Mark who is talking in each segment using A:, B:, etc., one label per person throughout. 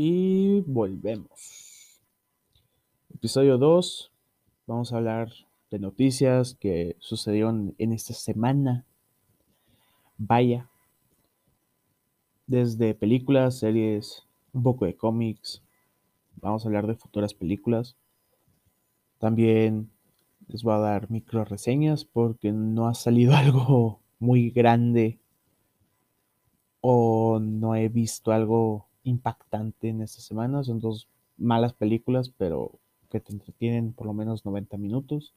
A: Y volvemos. Episodio 2. Vamos a hablar de noticias que sucedieron en esta semana. Vaya. Desde películas, series, un poco de cómics. Vamos a hablar de futuras películas. También les voy a dar micro reseñas porque no ha salido algo muy grande o no he visto algo impactante en esta semana. Son dos malas películas, pero que te entretienen por lo menos 90 minutos.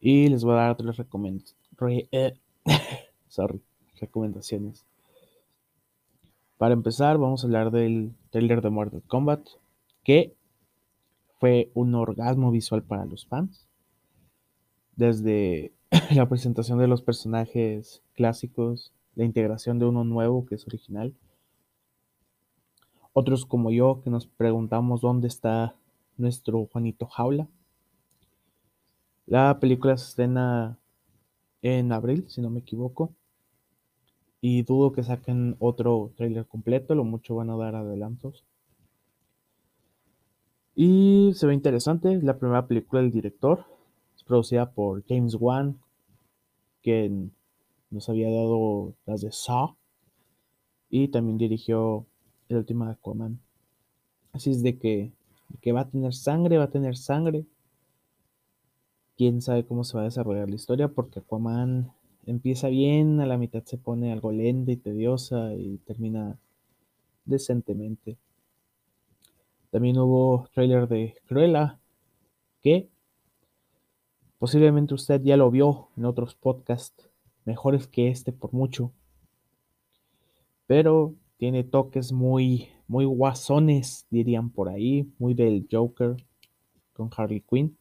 A: Y les voy a dar tres eh, recomendaciones. Para empezar, vamos a hablar del trailer de Mortal Kombat, que fue un orgasmo visual para los fans. Desde la presentación de los personajes clásicos, la integración de uno nuevo que es original, otros como yo que nos preguntamos dónde está nuestro Juanito Jaula. La película se estrena en abril, si no me equivoco. Y dudo que saquen otro trailer completo, lo mucho van a dar adelantos. Y se ve interesante, es la primera película del director. Es producida por James Wan, quien nos había dado las de Saw. Y también dirigió el último Aquaman. Así es de que, que va a tener sangre, va a tener sangre. Quién sabe cómo se va a desarrollar la historia, porque Aquaman empieza bien, a la mitad se pone algo lenta y tediosa y termina decentemente. También hubo trailer de Cruella, que posiblemente usted ya lo vio en otros podcasts, mejores que este por mucho. Pero tiene toques muy, muy guasones, dirían por ahí, muy del Joker con Harley Quinn.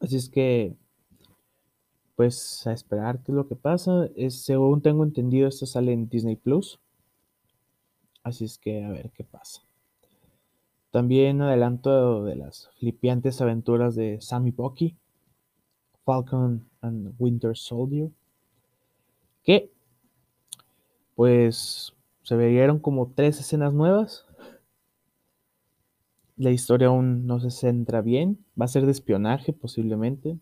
A: Así es que, pues a esperar qué es lo que pasa. Es, según tengo entendido, esto sale en Disney Plus. Así es que a ver qué pasa. También adelanto de las flipiantes aventuras de Sammy Bucky, Falcon and Winter Soldier, que pues se veían como tres escenas nuevas. La historia aún no se centra bien. Va a ser de espionaje posiblemente,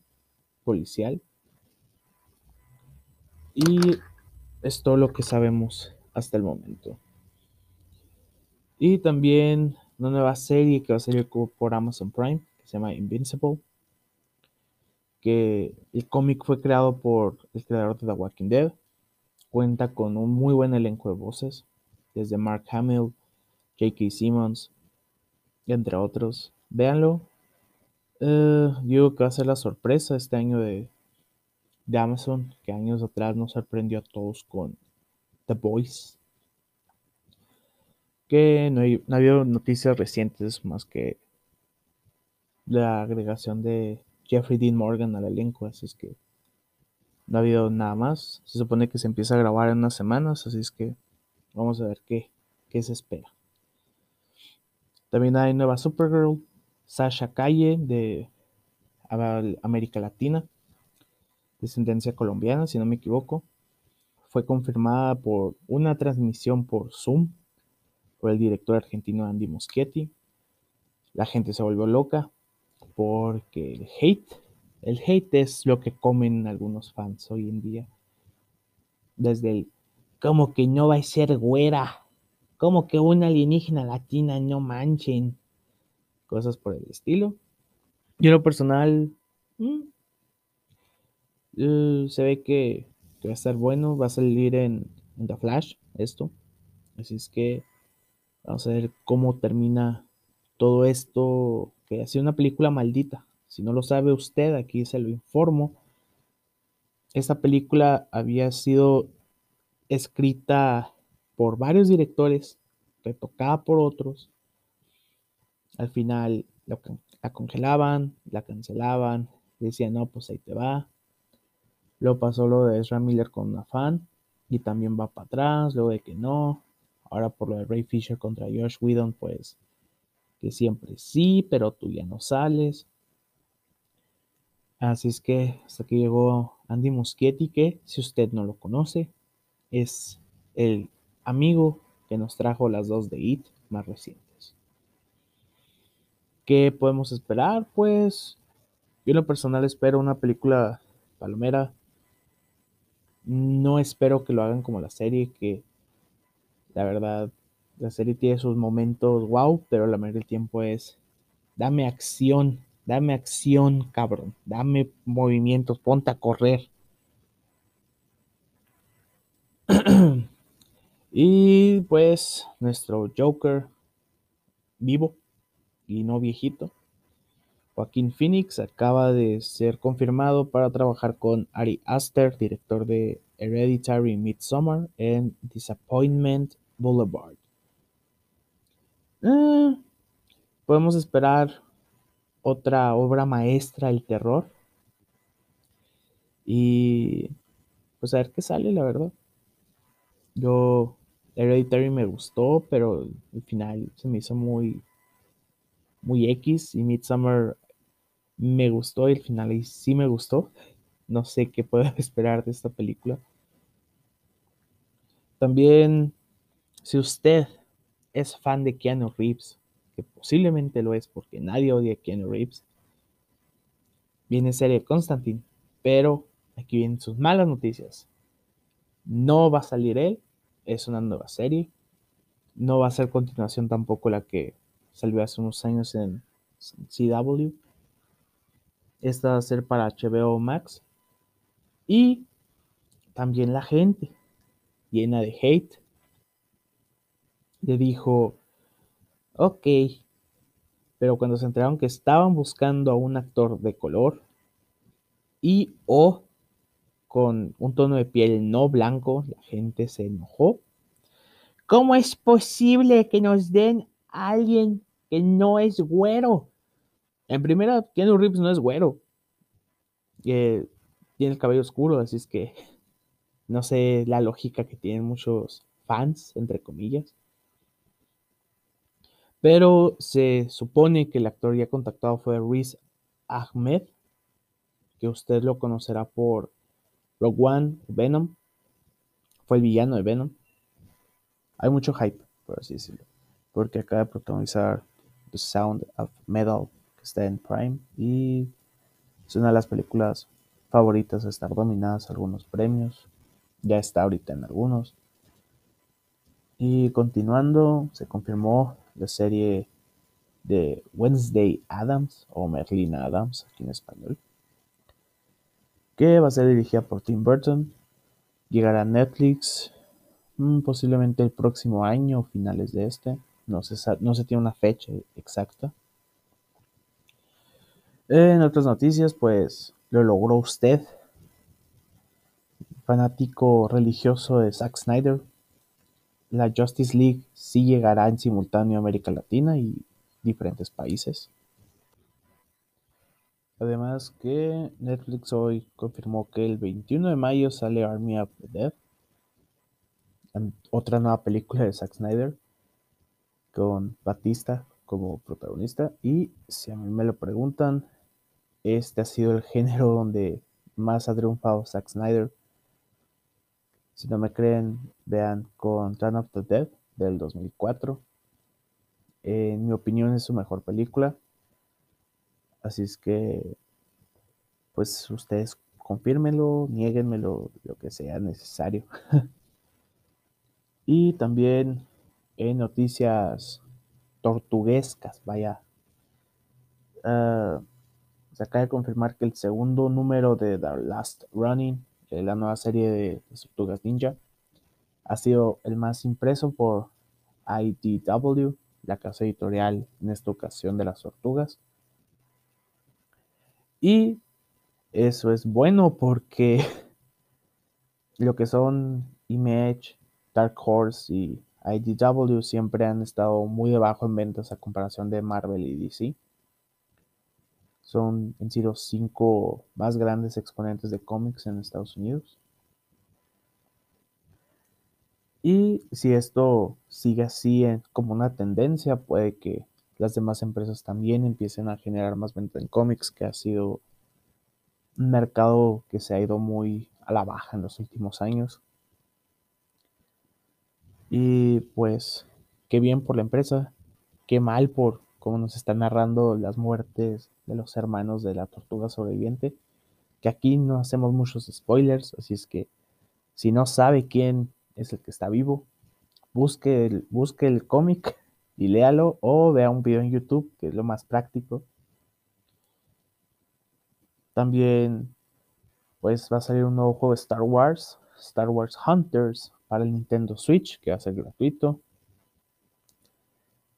A: policial. Y es todo lo que sabemos hasta el momento. Y también una nueva serie que va a salir por Amazon Prime, que se llama Invincible. Que el cómic fue creado por el creador de The Walking Dead Cuenta con un muy buen elenco de voces, desde Mark Hamill, J.K. Simmons, entre otros. Véanlo. Eh, digo que va a ser la sorpresa este año de, de Amazon, que años atrás nos sorprendió a todos con The Voice. Que no, hay, no ha habido noticias recientes más que la agregación de Jeffrey Dean Morgan al elenco, así es que no ha habido nada más. Se supone que se empieza a grabar en unas semanas, así es que vamos a ver qué, qué se espera. También hay nueva Supergirl, Sasha Calle de América Latina, descendencia colombiana, si no me equivoco. Fue confirmada por una transmisión por Zoom por el director argentino Andy Moschetti. La gente se volvió loca porque el hate el hate es lo que comen algunos fans hoy en día. Desde el, como que no va a ser güera, como que una alienígena latina no manchen, cosas por el estilo. Yo en lo personal, mm, se ve que, va a estar bueno, va a salir en, en The Flash esto. Así es que vamos a ver cómo termina todo esto, que ha sido una película maldita. Si no lo sabe usted, aquí se lo informo. Esta película había sido escrita por varios directores, retocada por otros. Al final la congelaban, la cancelaban, decían, no, pues ahí te va. Luego pasó lo de Ezra Miller con una fan y también va para atrás, luego de que no. Ahora por lo de Ray Fisher contra Josh Whedon, pues que siempre sí, pero tú ya no sales. Así es que hasta aquí llegó Andy Muschietti, que si usted no lo conoce, es el amigo que nos trajo las dos de It más recientes. ¿Qué podemos esperar? Pues yo en lo personal espero una película palomera. No espero que lo hagan como la serie, que la verdad la serie tiene sus momentos wow, pero la mayoría del tiempo es dame acción, dame acción, cabrón, dame movimientos, ponte a correr. y pues nuestro Joker vivo y no viejito. Joaquín Phoenix acaba de ser confirmado para trabajar con Ari Aster, director de Hereditary Midsommar en Disappointment Boulevard. Eh, podemos esperar otra obra maestra del terror. Y pues a ver qué sale, la verdad. Yo, Hereditary me gustó, pero al final se me hizo muy, muy X. Y Midsummer me gustó y al final sí me gustó. No sé qué puedo esperar de esta película. También, si usted es fan de Keanu Reeves, que posiblemente lo es porque nadie odia a Keanu Reeves, viene serie Constantine, pero aquí vienen sus malas noticias. No va a salir él, es una nueva serie. No va a ser continuación tampoco la que salió hace unos años en CW. Esta va a ser para HBO Max. Y también la gente, llena de hate, le dijo, ok, pero cuando se enteraron que estaban buscando a un actor de color y o con un tono de piel no blanco, la gente se enojó. ¿Cómo es posible que nos den a alguien que no es güero? En primera, Keanu Reeves no es güero. Eh, tiene el cabello oscuro, así es que no sé la lógica que tienen muchos fans, entre comillas. Pero se supone que el actor ya contactado fue Riz Ahmed, que usted lo conocerá por Rogue One, Venom. Fue el villano de Venom. Hay mucho hype, por así decirlo, porque acaba de protagonizar The Sound of Metal, que está en Prime, y es una de las películas favoritas de estar dominadas algunos premios. Ya está ahorita en algunos. Y continuando, se confirmó la serie de Wednesday Adams o Merlina Adams aquí en español, que va a ser dirigida por Tim Burton, llegará a Netflix mm, posiblemente el próximo año o finales de este, no se, no se tiene una fecha exacta. En otras noticias, pues lo logró usted, fanático religioso de Zack Snyder, la Justice League sí llegará en simultáneo a América Latina y diferentes países. Además que Netflix hoy confirmó que el 21 de mayo sale Army of the Dead, otra nueva película de Zack Snyder con Batista como protagonista y si a mí me lo preguntan, este ha sido el género donde más ha triunfado Zack Snyder si no me creen, vean con Turn of the Dead del 2004. En mi opinión es su mejor película. Así es que, pues ustedes confírmenlo, nieguenmelo, lo que sea necesario. y también en noticias tortuguescas, vaya. Ah, se acaba de confirmar que el segundo número de The Last Running la nueva serie de, Tortugas Ninja. Ha sido el más impreso por IDW, la casa editorial en esta ocasión de las tortugas. Y eso es bueno porque lo que son Image, Dark Horse y IDW siempre han estado muy debajo en ventas a comparación de Marvel y DC. Son en sí los cinco más grandes exponentes de cómics en Estados Unidos. Y si esto sigue así como una tendencia, puede que las demás empresas también empiecen a generar más venta en cómics, que ha sido un mercado que se ha ido muy a la baja en los últimos años. Y pues, qué bien por la empresa, qué mal por cómo nos están narrando las muertes de los hermanos de la tortuga sobreviviente. Que aquí no hacemos muchos spoilers, así es que si no sabe quién es el que está vivo, busque el, busque el cómic y léalo o vea un video en YouTube, que es lo más práctico. También pues va a salir un nuevo juego de Star Wars, Star Wars Hunters, para el Nintendo Switch, que va a ser gratuito.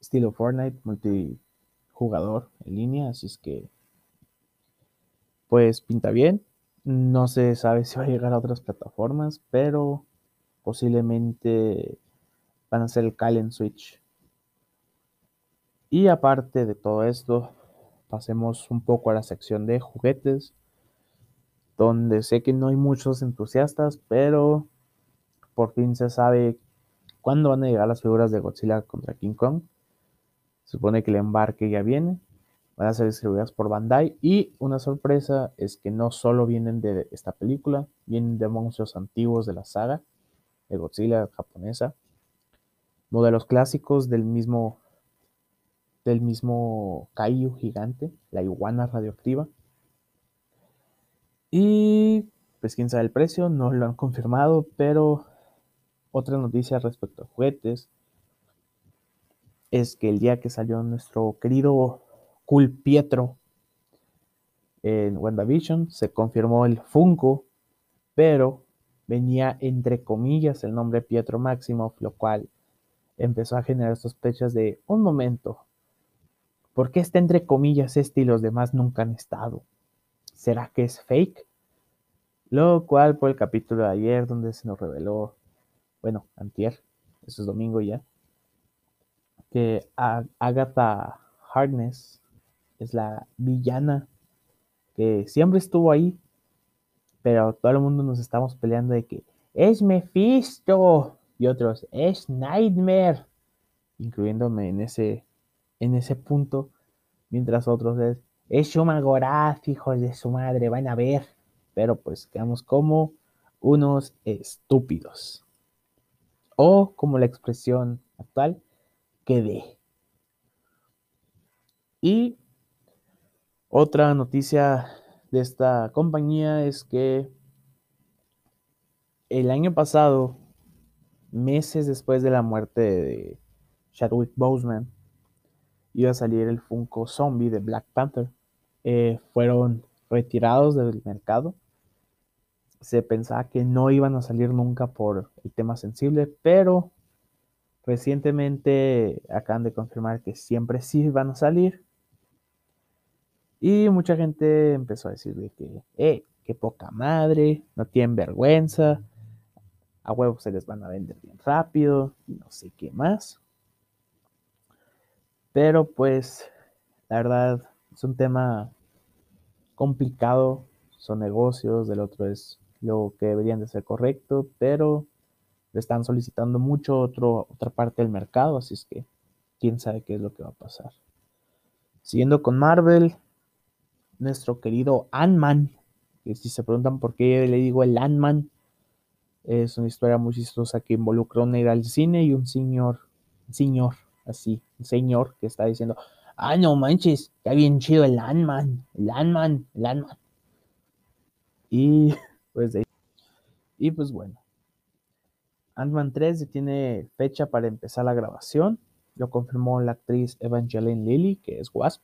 A: Estilo Fortnite, multijugador en línea, así es que pues pinta bien. No se sabe si va a llegar a otras plataformas, pero posiblemente van a ser el Cal en Switch. Y aparte de todo esto, pasemos un poco a la sección de juguetes, donde sé que no hay muchos entusiastas, pero por fin se sabe cuándo van a llegar las figuras de Godzilla contra King Kong. Se supone que el embarque ya viene, van a ser distribuidas por Bandai y una sorpresa es que no solo vienen de esta película, vienen de monstruos antiguos de la saga de Godzilla japonesa, modelos clásicos del mismo del mismo Kaiju gigante, la iguana radioactiva. Y pues quién sabe el precio, no lo han confirmado, pero otra noticia respecto a juguetes es que el día que salió nuestro querido Cool Pietro en WandaVision se confirmó el Funko, pero venía entre comillas el nombre Pietro Maximoff, lo cual empezó a generar sospechas de un momento. ¿Por qué está entre comillas este y los demás nunca han estado? ¿Será que es fake? Lo cual por el capítulo de ayer donde se nos reveló bueno, antier, eso es domingo ya, que Agatha Harkness es la villana que siempre estuvo ahí, pero todo el mundo nos estamos peleando de que es Mephisto y otros es Nightmare, incluyéndome en ese, en ese punto, mientras otros es es Shumagorath, hijos de su madre, van a ver, pero pues quedamos como unos estúpidos. O como la expresión actual, quedé. Y otra noticia de esta compañía es que el año pasado, meses después de la muerte de Chadwick Boseman, iba a salir el Funko Zombie de Black Panther. Eh, fueron retirados del mercado se pensaba que no iban a salir nunca por el tema sensible, pero recientemente acaban de confirmar que siempre sí van a salir. Y mucha gente empezó a decirle que, eh, qué poca madre, no tienen vergüenza, a huevos se les van a vender bien rápido y no sé qué más. Pero pues, la verdad, es un tema complicado, son negocios, del otro es lo que deberían de ser correcto, pero le están solicitando mucho otro, otra parte del mercado, así es que quién sabe qué es lo que va a pasar. Siguiendo con Marvel, nuestro querido Ant-Man, que si se preguntan por qué le digo el Ant-Man, es una historia muy chistosa que involucra una ida al cine y un señor, señor, así, un señor que está diciendo, ah, no manches, está bien chido el Ant-Man, el Ant-Man, el Ant-Man. Y pues Y pues bueno. Ant-Man 3 tiene fecha para empezar la grabación. Lo confirmó la actriz Evangeline Lilly, que es Wasp.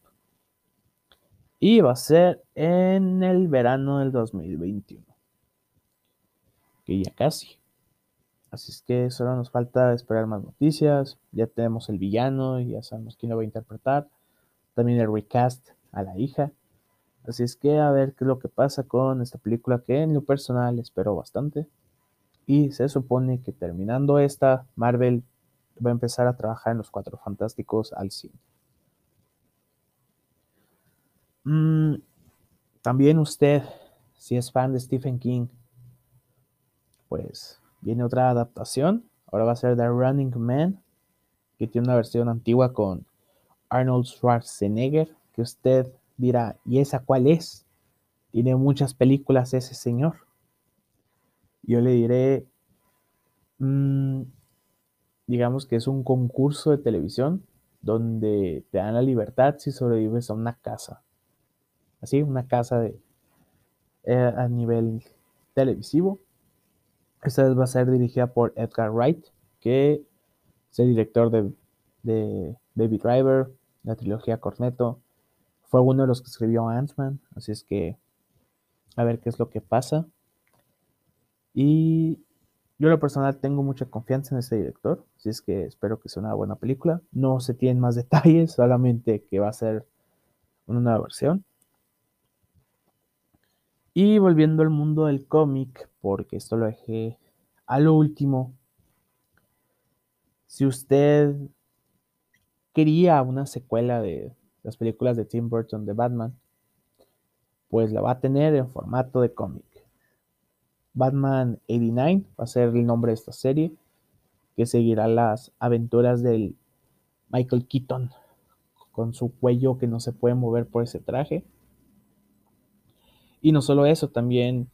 A: Y va a ser en el verano del 2021. Que ya casi. Así es que solo nos falta esperar más noticias. Ya tenemos el villano, ya sabemos quién lo va a interpretar. También el recast a la hija. Así es que a ver qué es lo que pasa con esta película que en lo personal espero bastante. Y se supone que terminando esta, Marvel va a empezar a trabajar en los Cuatro Fantásticos al cine. Mm, también usted, si es fan de Stephen King, pues viene otra adaptación. Ahora va a ser The Running Man, que tiene una versión antigua con Arnold Schwarzenegger, que usted dirá, ¿y esa cuál es? Tiene muchas películas ese señor. Yo le diré, mm, digamos que es un concurso de televisión donde te dan la libertad si sobrevives a una casa. Así, una casa de, eh, a nivel televisivo. Esta vez va a ser dirigida por Edgar Wright, que es el director de, de Baby Driver, la trilogía Cornetto. Fue uno de los que escribió Ant-Man, así es que a ver qué es lo que pasa. Y yo lo personal tengo mucha confianza en este director, así es que espero que sea una buena película. No se tienen más detalles, solamente que va a ser una nueva versión. Y volviendo al mundo del cómic, porque esto lo dejé a lo último. Si usted quería una secuela de las películas de Tim Burton de Batman, pues la va a tener en formato de cómic. Batman 89 va a ser el nombre de esta serie, que seguirá las aventuras del Michael Keaton con su cuello que no se puede mover por ese traje. Y no solo eso, también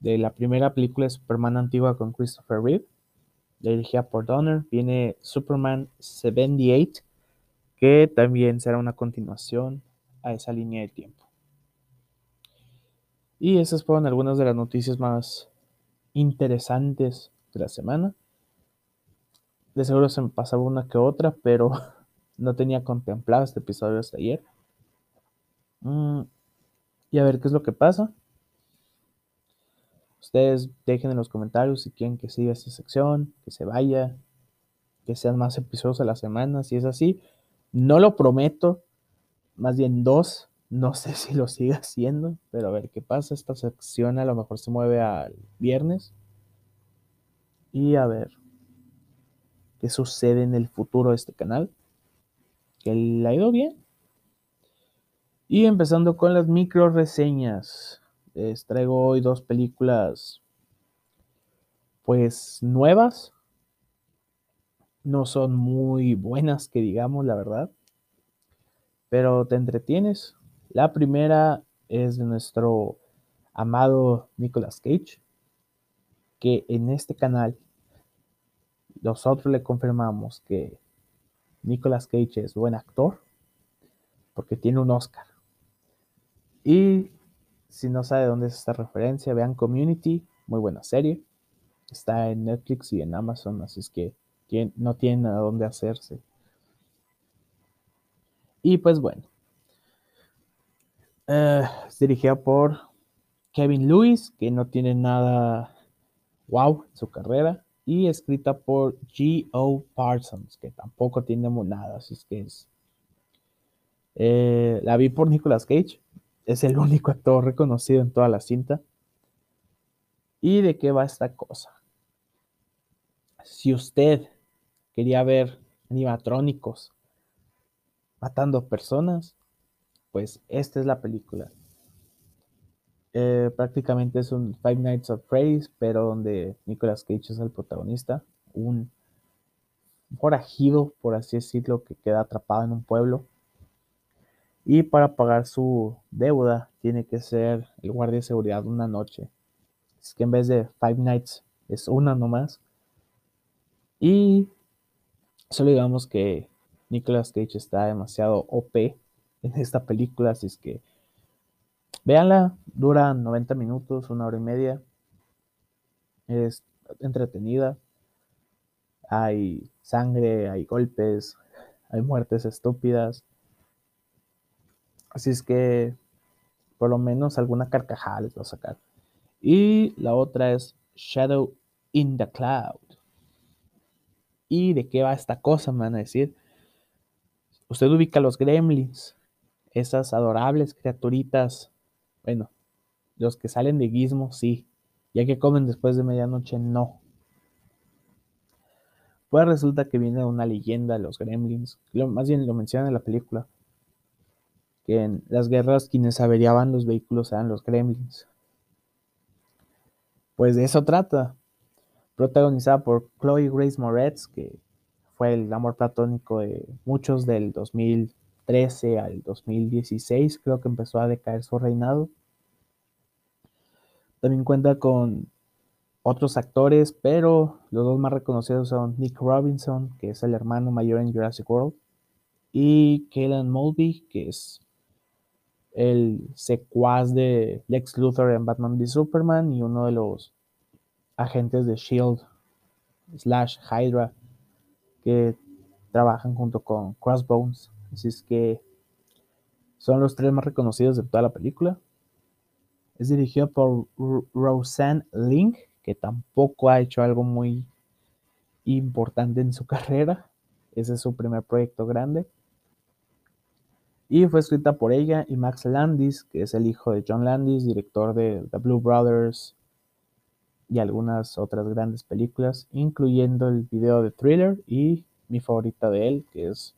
A: de la primera película de Superman antigua con Christopher Reeve, dirigida por Donner, viene Superman 78, que también será una continuación a esa línea de tiempo. Y esas fueron algunas de las noticias más interesantes de la semana. De seguro se me pasaba una que otra, pero no tenía contemplado este episodio hasta ayer. Mm, y a ver qué es lo que pasa. Ustedes dejen en los comentarios si quieren que siga esta sección, que se vaya, que sean más episodios a la semana, si es así. No lo prometo, más bien dos. No sé si lo siga haciendo, pero a ver qué pasa. Esta sección a lo mejor se mueve al viernes. Y a ver qué sucede en el futuro de este canal. Que le ha ido bien. Y empezando con las micro reseñas. Les traigo hoy dos películas pues nuevas. No son muy buenas que digamos, la verdad. Pero te entretienes. La primera es de nuestro amado Nicolas Cage. Que en este canal nosotros le confirmamos que Nicolas Cage es buen actor. Porque tiene un Oscar. Y si no sabe dónde es esta referencia, vean Community, muy buena serie. Está en Netflix y en Amazon, así es que no tienen a dónde hacerse. Y pues bueno, eh, es dirigida por Kevin Lewis, que no tiene nada wow en su carrera, y escrita por G.O. Parsons, que tampoco tiene nada, así es que es. Eh, la vi por Nicolas Cage, es el único actor reconocido en toda la cinta. ¿Y de qué va esta cosa? Si usted quería ver animatrónicos matando personas, pues esta es la película. Eh, prácticamente es un Five Nights at Freddy's, pero donde Nicolas Cage es el protagonista, un forajido, por así decirlo, que queda atrapado en un pueblo y para pagar su deuda tiene que ser el guardia de seguridad una noche. Es que en vez de Five Nights es una nomás. Y solo digamos que Nicolas Cage está demasiado OP en esta película, así es que véanla, dura 90 minutos, una hora y media. Es entretenida. Hay sangre, hay golpes, hay muertes estúpidas Así es que por lo menos alguna carcajada les va a sacar. Y la otra es Shadow in the Cloud. ¿Y de qué va esta cosa? Me van a decir. Usted ubica los gremlins, esas adorables criaturitas. Bueno, los que salen de Gizmo, sí. Ya que comen después de medianoche, no. Pues resulta que viene una leyenda de los gremlins. más bien lo mencionan en la película que en las guerras quienes averiaban los vehículos eran los gremlins. Pues de eso trata. Protagonizada por Chloe Grace Moretz, que fue el amor platónico de muchos del 2013 al 2016, creo que empezó a decaer su reinado. También cuenta con otros actores, pero los dos más reconocidos son Nick Robinson, que es el hermano mayor en Jurassic World, y Kaylan Mulvey, que es el secuaz de Lex Luthor en Batman v Superman y uno de los agentes de Shield slash Hydra que trabajan junto con Crossbones. Así es que son los tres más reconocidos de toda la película. Es dirigido por Roseanne Link, que tampoco ha hecho algo muy importante en su carrera. Ese es su primer proyecto grande. Y fue escrita por ella y Max Landis, que es el hijo de John Landis, director de The Blue Brothers y algunas otras grandes películas, incluyendo el video de Thriller y mi favorita de él, que es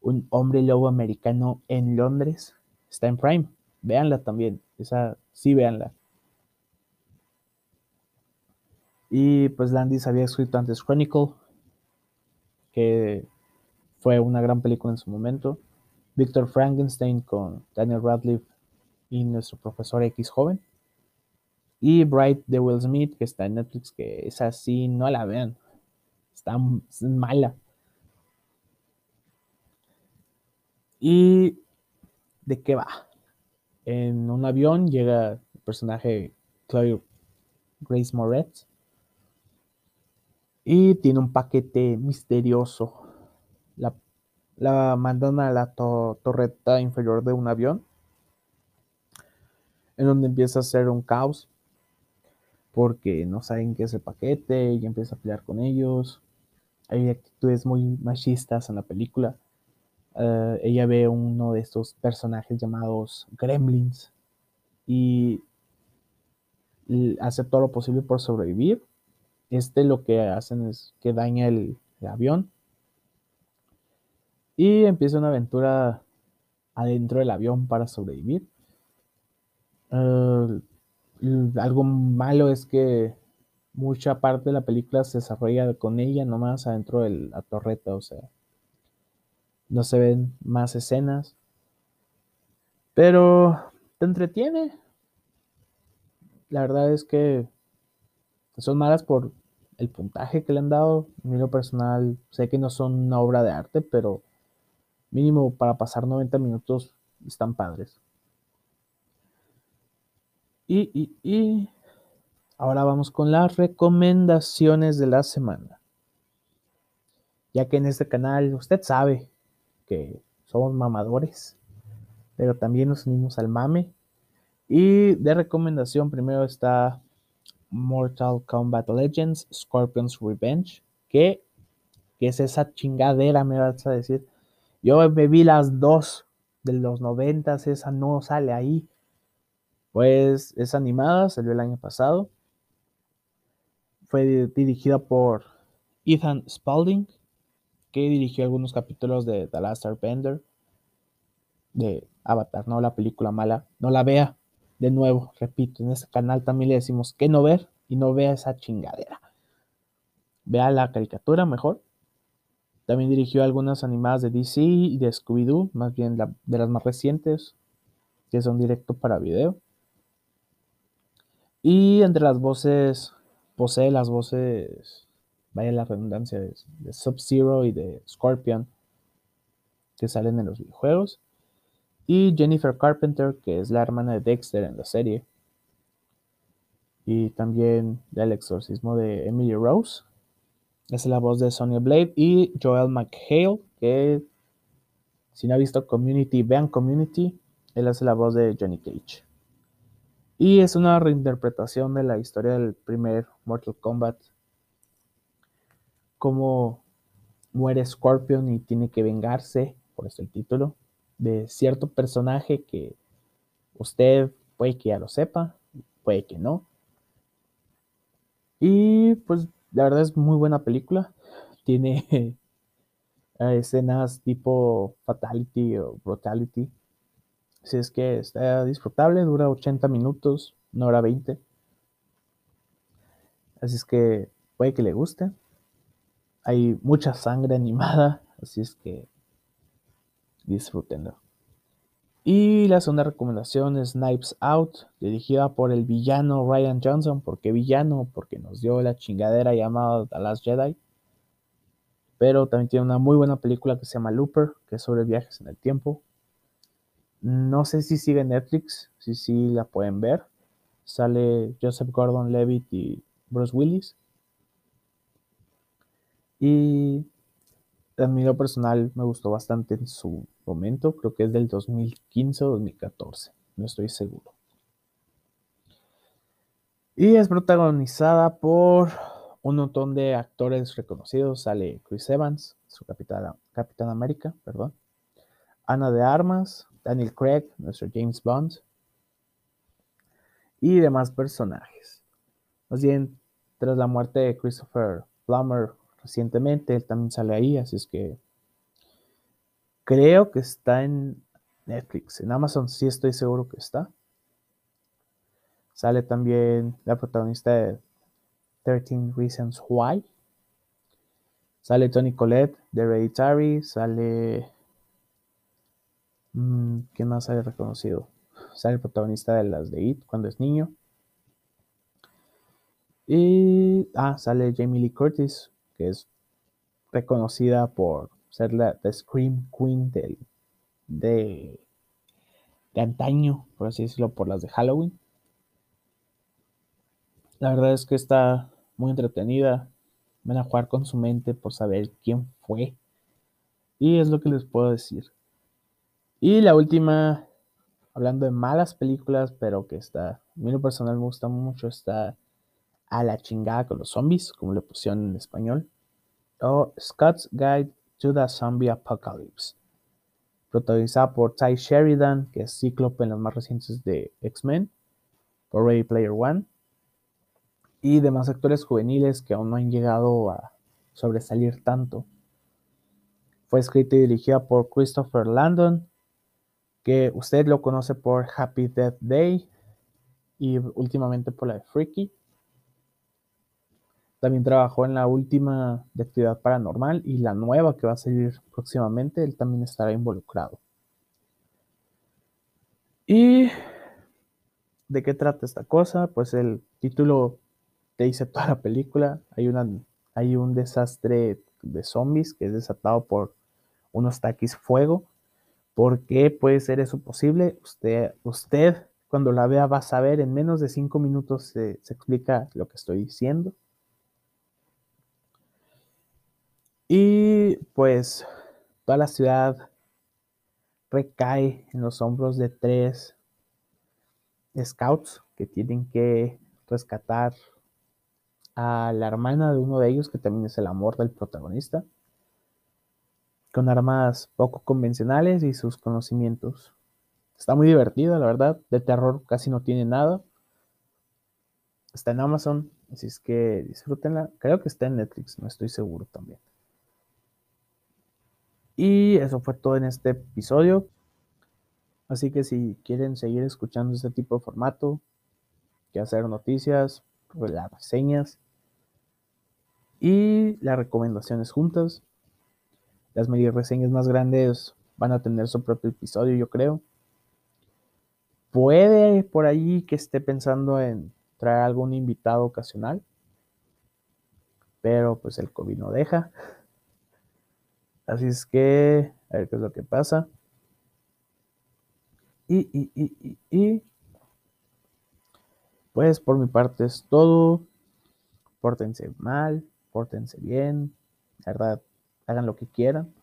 A: Un hombre lobo americano en Londres. Está en Prime. Véanla también. Esa sí, véanla. Y pues Landis había escrito antes Chronicle, que fue una gran película en su momento. Victor Frankenstein con Daniel Radcliffe y nuestro profesor X joven. Y Bright de Will Smith, que está en Netflix, que es así, no la vean. Está mala. ¿Y de qué va? En un avión llega el personaje Chloe Grace Moretz y tiene un paquete misterioso. La la mandan a la torreta inferior de un avión, en donde empieza a ser un caos, porque no saben qué es el paquete y empieza a pelear con ellos. Hay actitudes muy machistas en la película. Eh, ella ve uno de estos personajes llamados gremlins y hace todo lo posible por sobrevivir. Este lo que hacen es que daña el avión y empieza una aventura adentro del avión para sobrevivir. Eh, algo malo es que mucha parte de la película se desarrolla con ella nomás adentro de la torreta, o sea, no se ven más escenas, pero te entretiene. La verdad es que son malas por el puntaje que le han dado. En lo personal, sé que no son una obra de arte, pero mínimo para pasar 90 minutos están padres. Y, y, ahora vamos con las recomendaciones de la semana. Ya que en este canal usted sabe que somos mamadores, pero también nos unimos al mame. Y de recomendación primero está Mortal Kombat Legends, Scorpion's Revenge, que, es esa chingadera, me vas a decir. Yo me vi las dos de los noventas, esa no sale ahí. Pues es animada, salió el año pasado. Fue dirigida por Ethan Spalding, que dirigió algunos capítulos de The Last Airbender, de Avatar, no la película mala. No la vea. De nuevo, repito, en este canal también le decimos que no ver y no vea esa chingadera. Vea la caricatura mejor también dirigió algunas animadas de DC y de Scooby-Doo, más bien de las más recientes, que son directo para video. Y entre las voces, posee las voces, vaya la redundancia, de, Sub-Zero y de Scorpion, que salen en los videojuegos. Y Jennifer Carpenter, que es la hermana de Dexter en la serie. Y también del exorcismo de Emily Rose, es la voz de Sonya Blade y Joel McHale, que si no ha visto Community, vean Community. Él hace la voz de Johnny Cage. Y es una reinterpretación de la historia del primer Mortal Kombat. Como muere Scorpion y tiene que vengarse, por eso el título, de cierto personaje que usted puede que ya lo sepa, puede que no. Y pues la verdad es muy buena película. Tiene escenas tipo Fatality o Brutality. Si es que está disfrutable, dura 80 minutos, una hora 20. Así es que puede que le guste. Hay mucha sangre animada, así es que disfrútenlo. Y la segunda recomendación es Knives Out, dirigida por el villano Ryan Johnson. ¿Por qué villano? Porque nos dio la chingadera llamada The Last Jedi. Pero también tiene una muy buena película que se llama Looper, que es sobre viajes en el tiempo. No sé si sigue Netflix, si sí la pueden ver. Sale Joseph Gordon Levitt y Bruce Willis. Y a mí lo personal me gustó bastante en su momento, creo que es del 2015 o 2014, no estoy seguro. Y es protagonizada por un montón de actores reconocidos. Sale Chris Evans, su Capitán, Capitán América, perdón. Ana de Armas, Daniel Craig, nuestro James Bond. Y demás personajes. Más bien, tras la muerte de Christopher Plummer recientemente, él también sale ahí, así es que creo que está en Netflix. En Amazon sí estoy seguro que está. Sale también la protagonista de 13 Reasons Why. Sale Tony Collette de Hereditary. Sale. Mm, ¿Quién más sale reconocido? Sale el protagonista de las de It cuando es niño. Y. Ah, sale Jamie Lee Curtis, que es reconocida por ser la, Scream Queen del, de, de antaño, por así decirlo, por las de Halloween. La verdad es que está muy entretenida. Van a jugar con su mente por saber quién fue. Y es lo que les puedo decir. Y la última, hablando de malas películas, pero que está, a mí lo personal me gusta mucho, está a la chingada con los zombies, como le pusieron en español. O Scott's Guide to the Zombie Apocalypse. Protagonizada por Ty Sheridan, que es Cíclope en los más recientes de X-Men, por Ready Player One y demás actores juveniles que aún no han llegado a sobresalir tanto. Fue escrita y dirigida por Christopher Landon, que usted lo conoce por Happy Death Day y últimamente por la de Freaky. También trabajó en la última de Actividad Paranormal y la nueva que va a salir próximamente, él también estará involucrado. ¿Y de qué trata esta cosa? Pues el título te dice toda la película. Hay, una, hay un desastre de zombies que es desatado por unos taquis fuego. ¿Por qué puede ser eso posible? Usted, usted cuando la vea va a saber, en menos de cinco minutos se, se explica lo que estoy diciendo. Y pues toda la ciudad recae en los hombros de tres scouts que tienen que rescatar a la hermana de uno de ellos, que también es el amor del protagonista, con armas poco convencionales y sus conocimientos. Está muy divertida, la verdad. De terror casi no tiene nada. Está en Amazon, así es que disfrútenla. Creo que está en Netflix, no estoy seguro también. Y eso fue todo en este episodio. Así que si quieren seguir escuchando este tipo de formato, que hacer noticias, las reseñas, y las recomendaciones juntas. Las media reseñas más grandes van a tener su propio episodio, yo creo. Puede por ahí que esté pensando en traer algún invitado ocasional, pero pues el COVID no deja. Así es que, a ver qué es lo que pasa. Y, y, y, y, pues por mi parte es todo. Pórtense mal, pórtense bien, verdad, hagan lo que quieran.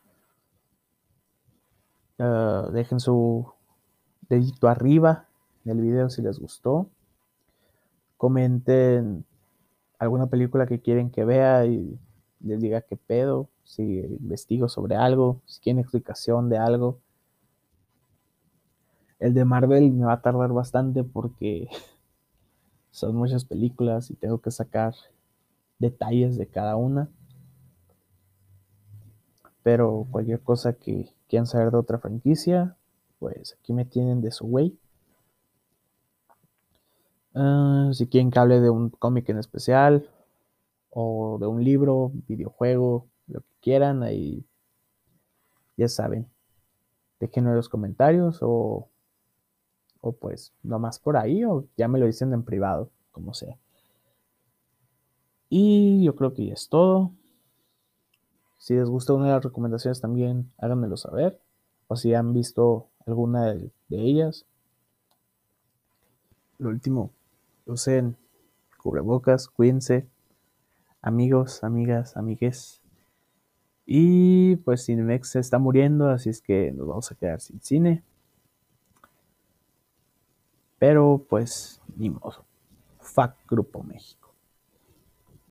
A: Ah, dejen su dedito arriba en el video si les gustó. Comenten alguna película que quieren que vea y les diga qué pedo, si investigo sobre algo, si quieren explicación de algo. El de Marvel me va a tardar bastante porque son muchas películas y tengo que sacar detalles de cada una. Pero cualquier cosa que quieran saber de otra franquicia, pues aquí me tienen de su way. Ah, si quieren que hable de un cómic en especial, o de un libro, videojuego, quieran, ahí ya saben. déjenme los comentarios o, o pues nomás por ahí o ya me lo dicen en privado, como sea. Y yo creo que es todo. Si les gusta una de las recomendaciones también háganmelo saber. O si han visto alguna de, ellas. Lo último, usen cubrebocas, cuídense. Amigos, amigas, amigues. Y pues Cinemex se está muriendo, así es que nos vamos a quedar sin cine. Pero pues ni modo. Fuck Grupo México.